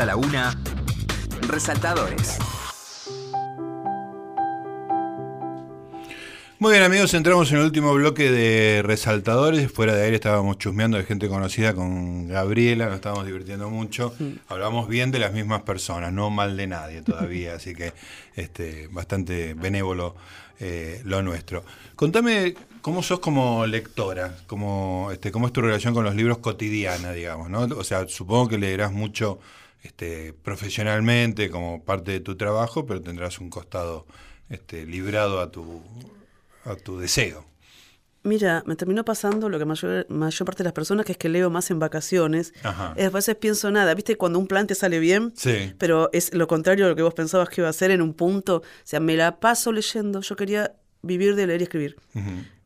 Hasta la una, resaltadores.
Muy bien amigos, entramos en el último bloque de resaltadores. Fuera de aire estábamos chusmeando de gente conocida con Gabriela, nos estábamos divirtiendo mucho. Hablamos bien de las mismas personas, no mal de nadie todavía, así que este, bastante benévolo eh, lo nuestro. Contame cómo sos como lectora, cómo, este, cómo es tu relación con los libros cotidiana, digamos, ¿no? O sea, supongo que leerás mucho este, profesionalmente como parte de tu trabajo, pero tendrás un costado este, librado a tu a tu deseo.
Mira, me terminó pasando lo que mayor, mayor parte de las personas, que es que leo más en vacaciones. Ajá. a veces pienso nada, ¿viste? Cuando un plan te sale bien,
sí.
pero es lo contrario de lo que vos pensabas que iba a ser en un punto. O sea, me la paso leyendo. Yo quería vivir de leer y escribir.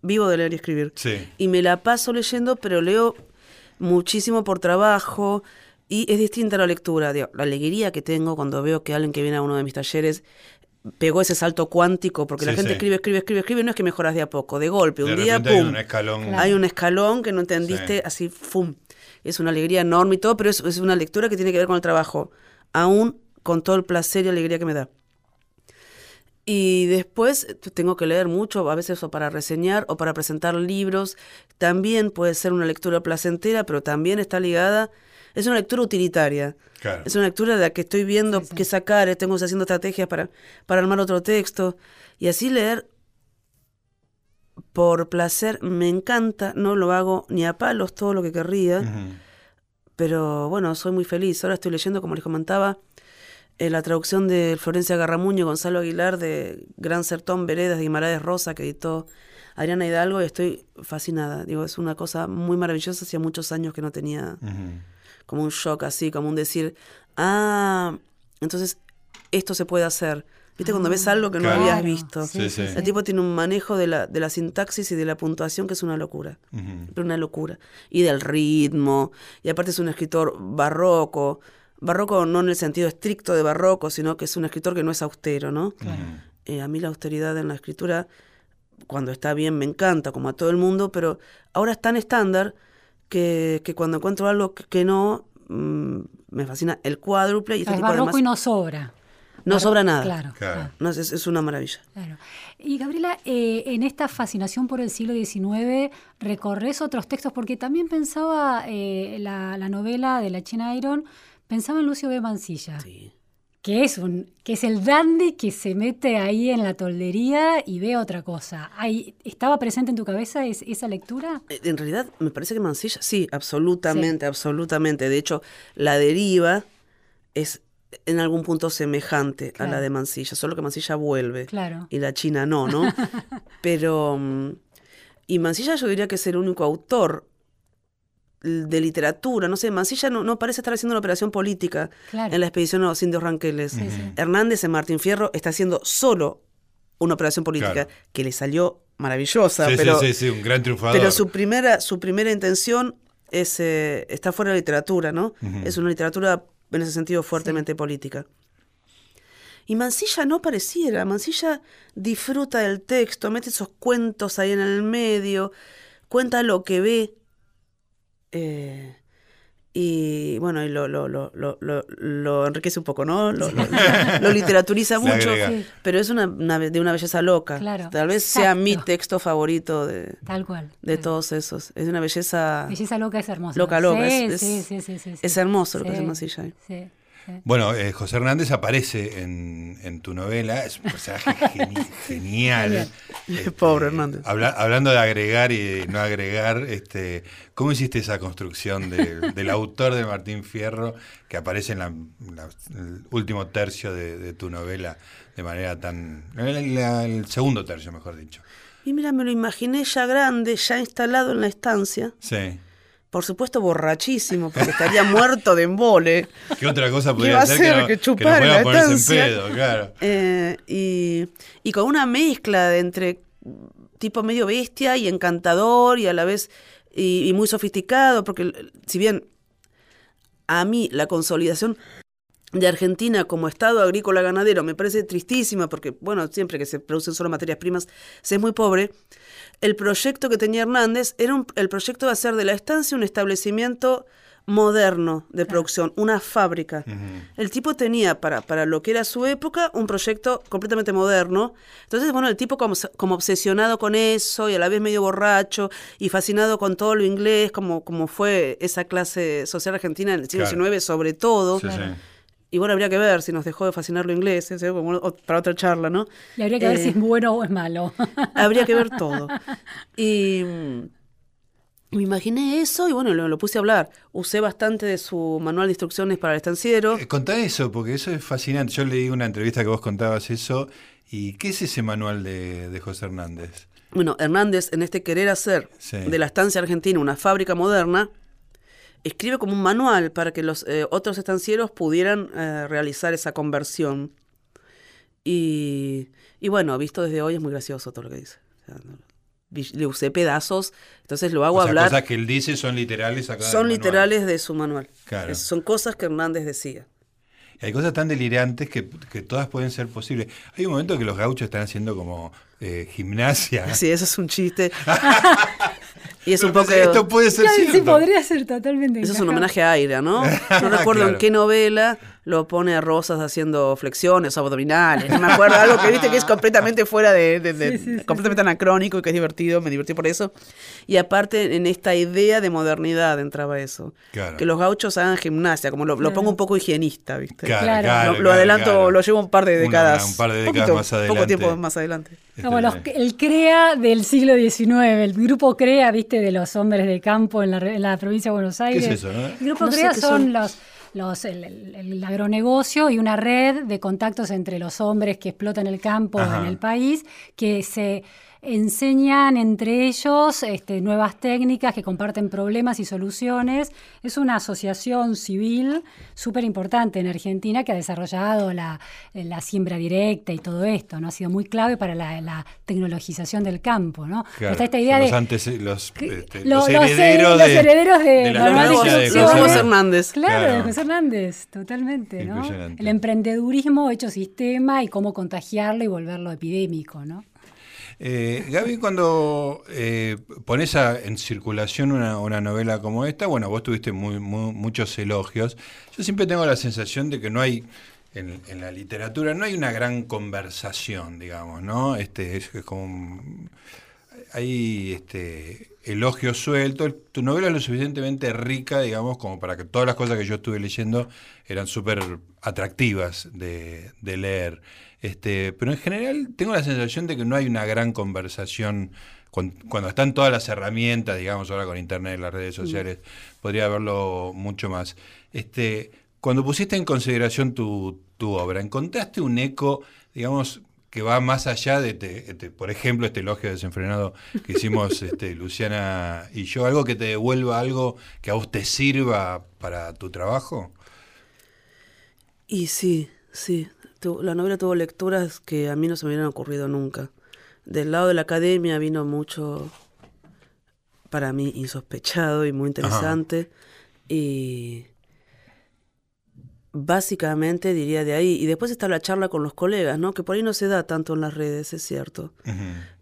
Vivo de leer y escribir.
Sí.
Y me la paso leyendo, pero leo muchísimo por trabajo. Y es distinta la lectura, la alegría que tengo cuando veo que alguien que viene a uno de mis talleres pegó ese salto cuántico, porque la gente escribe, escribe, escribe, escribe, no es que mejoras de a poco, de golpe, un día, pum. Hay un escalón. Hay un escalón que no entendiste, así, ¡fum! Es una alegría enorme y todo, pero es, es, una lectura que tiene que ver con el trabajo, aún con todo el placer y alegría que me da. Y después tengo que leer mucho, a veces o para reseñar o para presentar libros. También puede ser una lectura placentera, pero también está ligada es una lectura utilitaria. Es una lectura de la que estoy viendo qué sacar, tengo haciendo estrategias para, para armar otro texto. Y así leer por placer me encanta, no lo hago ni a palos todo lo que querría, pero bueno, soy muy feliz. Ahora estoy leyendo, como les comentaba, eh, la traducción de Florencia Garramuño y Gonzalo Aguilar de Gran Sertón Veredas de Guimaraes Rosa, que editó Adriana Hidalgo, y estoy fascinada. Digo, es una cosa muy maravillosa, hacía muchos años que no tenía como un shock así, como un decir, ah, entonces esto se puede hacer. ¿Viste? Cuando ves algo que no habías visto. El tipo tiene un manejo de la, de la sintaxis y de la puntuación que es una locura. Pero una locura. Y del ritmo. Y aparte es un escritor barroco. Barroco no en el sentido estricto de barroco, sino que es un escritor que no es austero, ¿no? Eh, a mí la austeridad en la escritura, cuando está bien, me encanta, como a todo el mundo, pero ahora es tan estándar que, que cuando encuentro algo que, no, mm, me fascina el cuádruple y este tipo
barroco y no sobra.
No sobra nada.
Claro. claro.
No, es, es, una maravilla.
Claro. Y Gabriela, eh, en esta fascinación por el siglo XIX, recorres otros textos, porque también pensaba eh, la, la, novela de la China Iron, pensaba en Lucio B. Mancilla.
Sí
que es, un, que es el dandy que se mete ahí en la toldería y ve otra cosa. ¿Estaba presente en tu cabeza esa lectura?
Eh, en realidad, me parece que Mancilla, sí, absolutamente, absolutamente. De hecho, la deriva es en algún punto semejante a la de Mancilla, solo que Mancilla vuelve
claro.
y la China no, ¿no? Pero... Mm, y Mancilla yo diría que es el único autor de literatura, no sé, Mancilla no, parece estar haciendo una operación política en la expedición a los indios ranqueles. Hernández en Martín Fierro está haciendo solo una operación política que le salió maravillosa, pero,
un gran triunfador.
pero su primera, su primera intención es, eh, está fuera de la literatura, ¿no? Es una literatura en ese sentido fuertemente política. Y Mancilla no pareciera, Mancilla disfruta del texto, mete esos cuentos ahí en el medio, cuenta lo que ve, eh, y bueno, y lo, lo, lo, lo, enriquece un poco, ¿no? Lo, literaturiza mucho, pero es una, de una belleza loca. Tal vez sea mi texto favorito de,
Tal cual.
de todos esos. Es una belleza...
Belleza loca es hermosa.
Loca, loca. es, es, hermoso lo que hace Masilla.
Sí.
Bueno, eh, José Hernández aparece en, tu novela, es un personaje genial.
Este, Pobre Hernández.
hablando de agregar y no agregar, este, ¿cómo hiciste esa construcción del autor de Martín Fierro que aparece en el último tercio de, tu novela de manera tan... el segundo tercio, mejor dicho.
Y mira, me lo imaginé ya grande, ya instalado en la estancia.
Sí
por supuesto borrachísimo, porque estaría muerto de embole.
¿Qué otra cosa podría ser
que, chupar en la Pedo, claro. Eh, y, con una mezcla de entre tipo medio bestia y encantador y a la vez y, muy sofisticado, porque si bien a mí la consolidación de Argentina como Estado agrícola ganadero me parece tristísima, porque bueno, siempre que se producen solo materias primas se es muy pobre, el proyecto que tenía Hernández era el proyecto de hacer de la estancia un establecimiento moderno de producción, una fábrica. El tipo tenía, para, para lo que era su época, un proyecto completamente moderno. Entonces, bueno, el tipo como, como obsesionado con eso y a la vez medio borracho y fascinado con todo lo inglés, como, como fue esa clase social argentina en el siglo XIX sobre todo. Y bueno, habría que ver si nos dejó de fascinar lo inglés, ¿eh? para otra charla, ¿no?
Y habría que ver si es eh, bueno o es malo.
Habría que ver todo. Y me imaginé eso y bueno, lo, puse a hablar. Usé bastante de su manual de instrucciones para el estanciero.
Eh, contá eso, porque eso es fascinante. Yo leí una entrevista que vos contabas eso. ¿Y qué es ese manual de, José Hernández?
Bueno, Hernández, en este querer hacer de la estancia argentina una fábrica moderna, escribe como un manual para que los eh, otros estancieros pudieran eh, realizar esa conversión. Y, y, bueno, visto desde hoy es muy gracioso todo lo que dice le usé pedazos, entonces lo hago
o
sea, hablar.
cosas que él dice son literales acá
Son literales de su manual. son cosas que Hernández decía.
hay cosas tan delirantes que, que, todas pueden ser posibles. Hay un momento que los gauchos están haciendo como eh, gimnasia.
Sí, eso es un chiste. y es un poco.
Esto puede ser
Sí, podría ser totalmente.
Eso es un homenaje a Aira, ¿no? No recuerdo en qué novela lo pone a Rosas haciendo flexiones abdominales. No me acuerdo, algo que viste que es completamente fuera de. completamente anacrónico y que es divertido, me divertí por eso. Y aparte, en esta idea de modernidad entraba eso. Que los gauchos hagan gimnasia, como lo, pongo un poco higienista, ¿viste?
Claro,
lo, adelanto, lo llevo un par de décadas.
un par de décadas más adelante.
Poco tiempo más adelante.
Como los, el CREA del siglo XIX, el grupo CREA, viste, de los hombres de campo en la, provincia de Buenos Aires.
¿Qué es eso?
El grupo CREA son, los los, el, agronegocio y una red de contactos entre los hombres que explotan el campo en el país, que se enseñan entre ellos este, nuevas técnicas que comparten problemas y soluciones. Es una asociación civil súper importante en Argentina que ha desarrollado la, siembra directa y todo esto, ¿no? Ha sido muy clave para la, tecnologización del campo, ¿no?
esta idea de... Los, este, los, herederos,
de,
la
José Hernández.
Claro, de José Hernández, totalmente, ¿no? El emprendedurismo hecho sistema y cómo contagiarlo y volverlo epidémico, ¿no?
Eh, Gaby, cuando eh, pones en circulación una, novela como esta, bueno, vos tuviste muchos elogios. Yo siempre tengo la sensación de que no hay, en, la literatura, no hay una gran conversación, digamos, ¿no? Este, es, como. hay este, elogios sueltos. Tu novela es lo suficientemente rica, digamos, como para que todas las cosas que yo estuve leyendo eran súper atractivas de leer. Este, pero en general tengo la sensación de que no hay una gran conversación cuando, están todas las herramientas, digamos ahora con internet, las redes sociales, podría haberlo mucho más. Este, cuando pusiste en consideración tu, obra, ¿encontraste un eco, digamos, que va más allá de, este, por ejemplo, este elogio desenfrenado que hicimos este, Luciana y yo, algo que te devuelva algo que a vos te sirva para tu trabajo?
Y sí, sí, la novela tuvo lecturas que a mí no se me hubieran ocurrido nunca. Del lado de la academia vino mucho, para mí, insospechado y muy interesante. Y básicamente diría de ahí. Y después está la charla con los colegas, ¿no? Que por ahí no se da tanto en las redes, es cierto.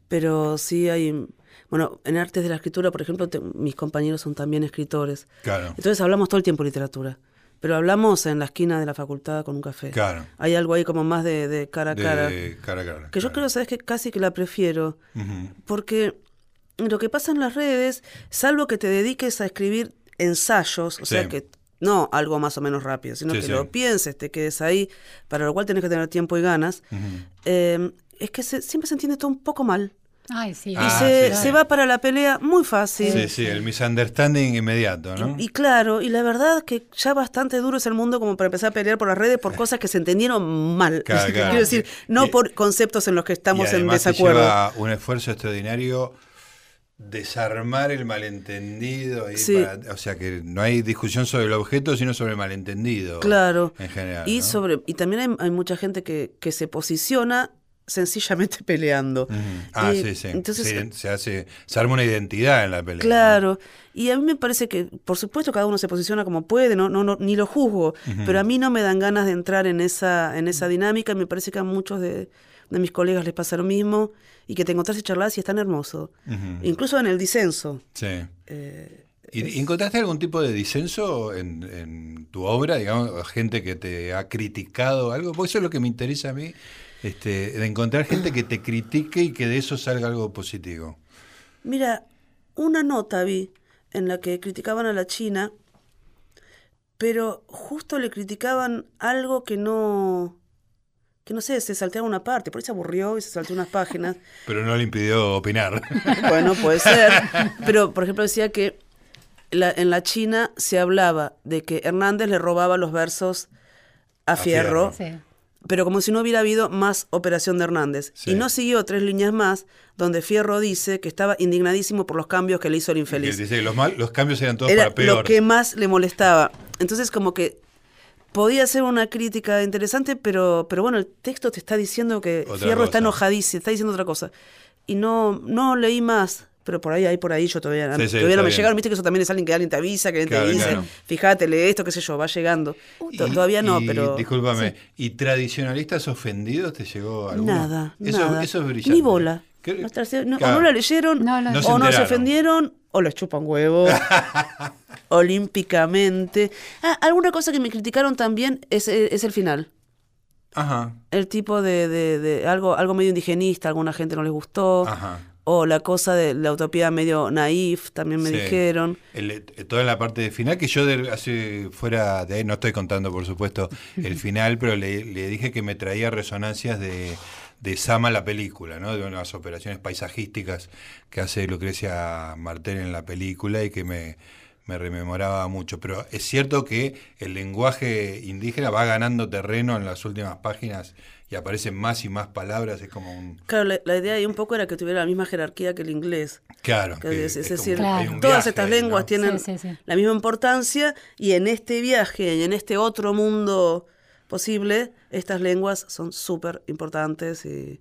Pero sí hay... Bueno, en artes de la escritura, por ejemplo, mis compañeros son también escritores.
Claro.
Entonces hablamos todo el tiempo de literatura. Pero hablamos en la esquina de la facultad con un café.
Claro.
Hay algo ahí como más de, cara a cara.
De cara a cara.
Que yo creo, sabes que casi que la prefiero. Porque lo que pasa en las redes, salvo que te dediques a escribir ensayos, o sea que no algo más o menos rápido, sino que lo pienses, te quedes ahí, para lo cual tienes que tener tiempo y ganas, eh, es que siempre se entiende todo un poco mal.
Ay, sí.
Y ah, se, va para la pelea muy fácil.
Sí, sí, el misunderstanding inmediato, ¿no?
Y, claro, y la verdad que ya bastante duro es el mundo como para empezar a pelear por las redes por cosas que se entendieron mal. Quiero decir, no por conceptos en los que estamos en desacuerdo.
Lleva un esfuerzo extraordinario desarmar el malentendido. o sea, que no hay discusión sobre el objeto, sino sobre el malentendido.
Claro.
En general.
Y, sobre, y también hay, hay mucha gente que, que se posiciona sencillamente peleando.
Ah, sí, sí. Entonces, se, hace, se arma una identidad en la pelea.
Claro. Y a mí me parece que, por supuesto, cada uno se posiciona como puede, no, no, no ni lo juzgo, pero a mí no me dan ganas de entrar en esa, en esa dinámica. Me parece que a muchos de, mis colegas les pasa lo mismo y que te encontrás y charlas y es tan hermoso. Incluso en el disenso.
Sí.
Eh,
¿Y encontraste algún tipo de disenso en, tu obra, digamos, gente que te ha criticado algo? Porque eso es lo que me interesa a mí, este, de encontrar gente que te critique y que de eso salga algo positivo.
Mira, una nota vi en la que criticaban a la China, pero justo le criticaban algo que no que no sé, se salteaba una parte, por ahí se aburrió y se saltó unas páginas.
Pero no le impidió opinar.
bueno, puede ser. Pero, por ejemplo, decía que en la China se hablaba de que Hernández le robaba los versos a, Fierro, pero como si no hubiera habido más operación de Hernández. Y no siguió tres líneas más, donde Fierro dice que estaba indignadísimo por los cambios que le hizo el infeliz.
Dice que los, los cambios eran todos para peor.
Lo que más le molestaba. Entonces, como que podía ser una crítica interesante, pero, pero bueno, el texto te está diciendo que Fierro está enojadísimo, está diciendo otra cosa. Y no, no leí más, pero por ahí, ahí por ahí yo todavía, todavía no me llegaron. Viste que eso también es alguien que alguien te avisa, que alguien te dice, fíjate, lee esto, qué sé yo, va llegando. todavía no, pero.
Discúlpame, ¿y tradicionalistas ofendidos te llegó alguno?
Nada, eso, nada. Eso es brillante. Ni bola. No, o no la leyeron, o no se ofendieron, o les chupan huevo. olímpicamente. Ah, alguna cosa que me criticaron también es, es el final.
Ajá.
El tipo de, de, algo, algo medio indigenista, a alguna gente no les gustó.
Ajá.
O la cosa de la utopía medio naif, también me dijeron.
El, toda la parte de final, que yo de, fuera de ahí, no estoy contando por supuesto el final, pero le, le dije que me traía resonancias de, de Sama la película, ¿no? de unas operaciones paisajísticas que hace Lucrecia Martel en la película y que me, me rememoraba mucho. Pero es cierto que el lenguaje indígena va ganando terreno en las últimas páginas y aparecen más y más palabras, es como un...
Claro, la, idea ahí un poco era que tuviera la misma jerarquía que el inglés.
Claro.
es, decir, todas estas lenguas tienen la misma importancia y en este viaje y en este otro mundo posible, estas lenguas son súper importantes y,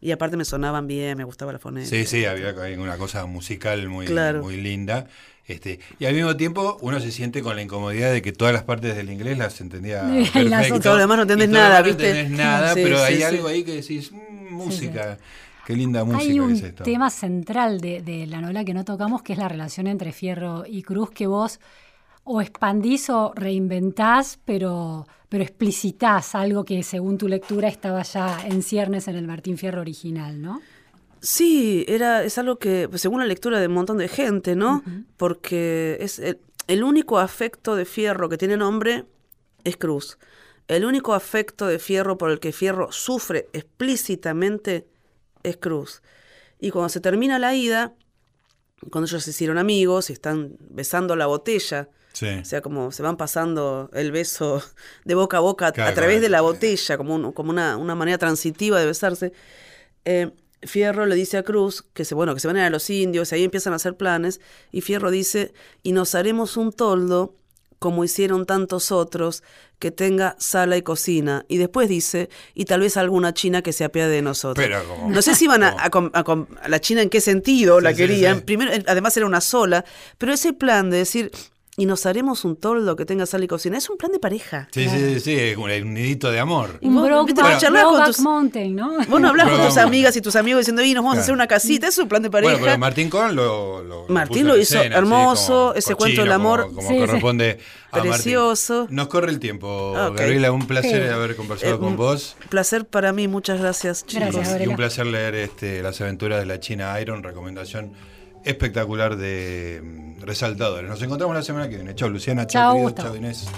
y aparte me sonaban bien, me gustaba la fonética.
Sí, sí, había una cosa musical muy, muy linda. Este, y al mismo tiempo uno se siente con la incomodidad de que todas las partes del inglés las entendía perfecto.
Y todo lo demás no entendés nada, ¿viste?
No entendés nada, pero hay algo ahí que decís, mm, música. Qué linda música
Hay un
es esto.
tema central de, de, la novela que no tocamos, que es la relación entre Fierro y Cruz, que vos o expandís o reinventás, pero, pero explicitás algo que según tu lectura estaba ya en ciernes en el Martín Fierro original, ¿no?
Sí, era, es algo que, pues, según la lectura de un montón de gente, ¿no? Porque es el, único afecto de Fierro que tiene nombre es Cruz. El único afecto de Fierro por el que Fierro sufre explícitamente es Cruz. Y cuando se termina la ida, cuando ellos se hicieron amigos y están besando la botella, o sea, como se van pasando el beso de boca a boca a través de la botella, como, como una, una, manera transitiva de besarse, eh, Fierro le dice a Cruz que se, bueno, que se van a ir a los indios, y ahí empiezan a hacer planes, y Fierro dice, y nos haremos un toldo, como hicieron tantos otros, que tenga sala y cocina. Y después dice, y tal vez alguna china que se apiade de nosotros. no sé si iban a, a, la china en qué sentido la querían. Primero, además era una sola, pero ese plan de decir, y nos haremos un toldo que tenga sal y cocina. Es un plan de pareja.
Sí, sí, sí, es un, nidito de amor.
Y vos, con tus, Mountain, ¿no?
Vos no hablas con tus amigas y tus amigos diciendo, y nos vamos a hacer una casita. Es un plan de pareja.
Bueno, pero Martín Cohen lo,
Martín lo hizo hermoso, ese cuento del amor.
Como, corresponde a
Precioso.
Nos corre el tiempo, Gabriela. Un placer haber conversado eh, con vos.
Placer para mí, muchas gracias, chicos.
Gracias,
y un placer leer este, Las aventuras de la China Iron, recomendación espectacular de mm, resaltadores. Nos encontramos la semana que viene. Chao, Luciana. Chao, Chao, Inés.